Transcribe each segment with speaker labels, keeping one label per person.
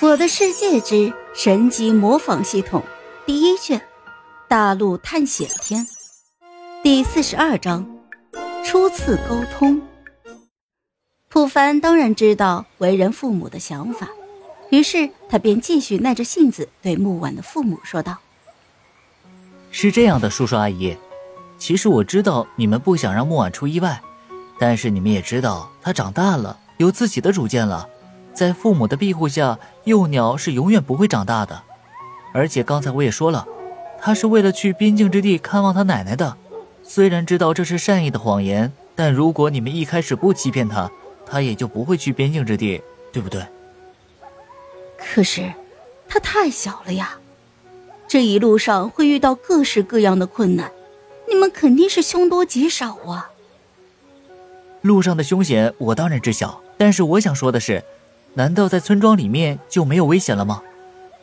Speaker 1: 《我的世界之神级模仿系统》第一卷，大陆探险篇第四十二章：初次沟通。普凡当然知道为人父母的想法，于是他便继续耐着性子对木婉的父母说道：“
Speaker 2: 是这样的，叔叔阿姨，其实我知道你们不想让木婉出意外，但是你们也知道她长大了，有自己的主见了。”在父母的庇护下，幼鸟是永远不会长大的。而且刚才我也说了，他是为了去边境之地看望他奶奶的。虽然知道这是善意的谎言，但如果你们一开始不欺骗他，他也就不会去边境之地，对不对？
Speaker 1: 可是，他太小了呀，这一路上会遇到各式各样的困难，你们肯定是凶多吉少啊。
Speaker 2: 路上的凶险我当然知晓，但是我想说的是。难道在村庄里面就没有危险了吗？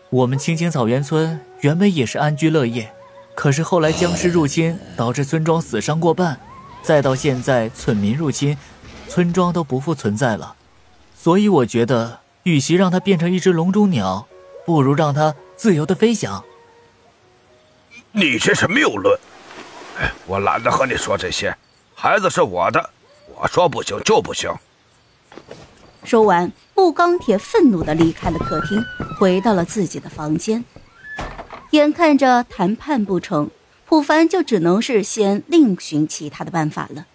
Speaker 2: 我们青青草原村原本也是安居乐业，可是后来僵尸入侵，导致村庄死伤过半，再到现在村民入侵，村庄都不复存在了。所以我觉得，与其让它变成一只笼中鸟，不如让它自由的飞翔。
Speaker 3: 你这是谬论！我懒得和你说这些，孩子是我的，我说不行就不行。
Speaker 1: 说完，木钢铁愤怒地离开了客厅，回到了自己的房间。眼看着谈判不成，普凡就只能是先另寻其他的办法了。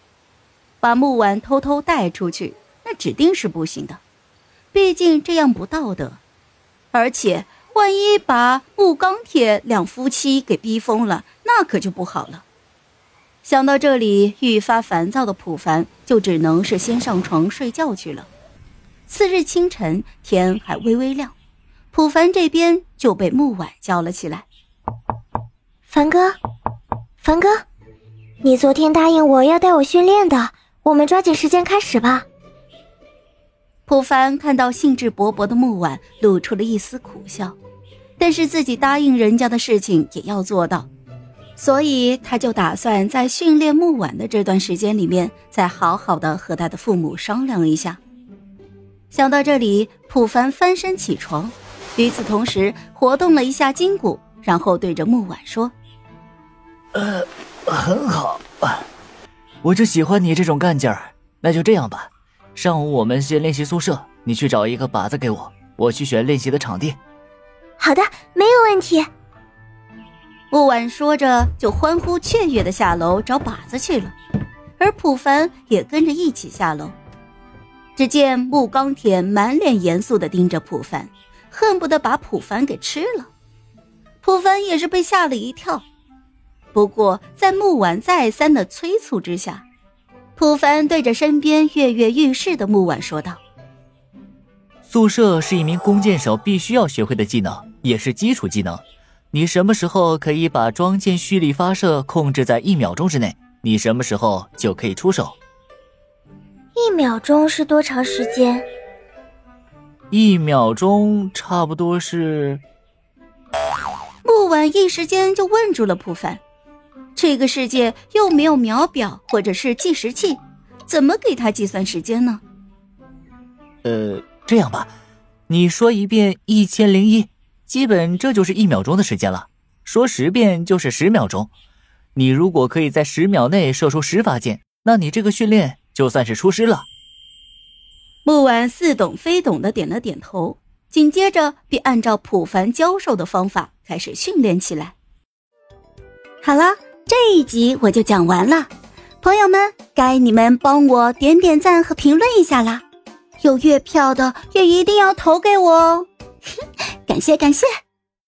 Speaker 1: 把木婉偷偷带出去，那指定是不行的，毕竟这样不道德。而且，万一把木钢铁两夫妻给逼疯了，那可就不好了。想到这里，愈发烦躁的普凡就只能是先上床睡觉去了。次日清晨，天还微微亮，普凡这边就被木婉叫了起来。
Speaker 4: 凡哥，凡哥，你昨天答应我要带我训练的，我们抓紧时间开始吧。
Speaker 1: 普凡看到兴致勃勃的木婉，露出了一丝苦笑，但是自己答应人家的事情也要做到，所以他就打算在训练木婉的这段时间里面，再好好的和他的父母商量一下。想到这里，普凡翻身起床，与此同时活动了一下筋骨，然后对着木婉说：“
Speaker 2: 呃，很好，我就喜欢你这种干劲儿。那就这样吧，上午我们先练习宿舍，你去找一个靶子给我，我去选练习的场地。”“
Speaker 4: 好的，没有问题。”
Speaker 1: 木婉说着，就欢呼雀跃的下楼找靶子去了，而普凡也跟着一起下楼。只见木钢铁满脸严肃的盯着普凡，恨不得把普凡给吃了。普凡也是被吓了一跳，不过在木婉再三的催促之下，普凡对着身边跃跃欲试的木婉说道：“
Speaker 2: 宿舍是一名弓箭手必须要学会的技能，也是基础技能。你什么时候可以把装箭蓄力发射控制在一秒钟之内，你什么时候就可以出手。”
Speaker 4: 一秒钟是多长时间？
Speaker 2: 一秒钟差不多是。
Speaker 1: 木婉一时间就问住了普凡，这个世界又没有秒表或者是计时器，怎么给他计算时间呢？
Speaker 2: 呃，这样吧，你说一遍一千零一，基本这就是一秒钟的时间了。说十遍就是十秒钟。你如果可以在十秒内射出十发箭，那你这个训练。就算是出师了。
Speaker 1: 木婉似懂非懂的点了点头，紧接着便按照普凡教授的方法开始训练起来。好了，这一集我就讲完了，朋友们，该你们帮我点点赞和评论一下啦！有月票的也一定要投给我哦，感 谢感谢。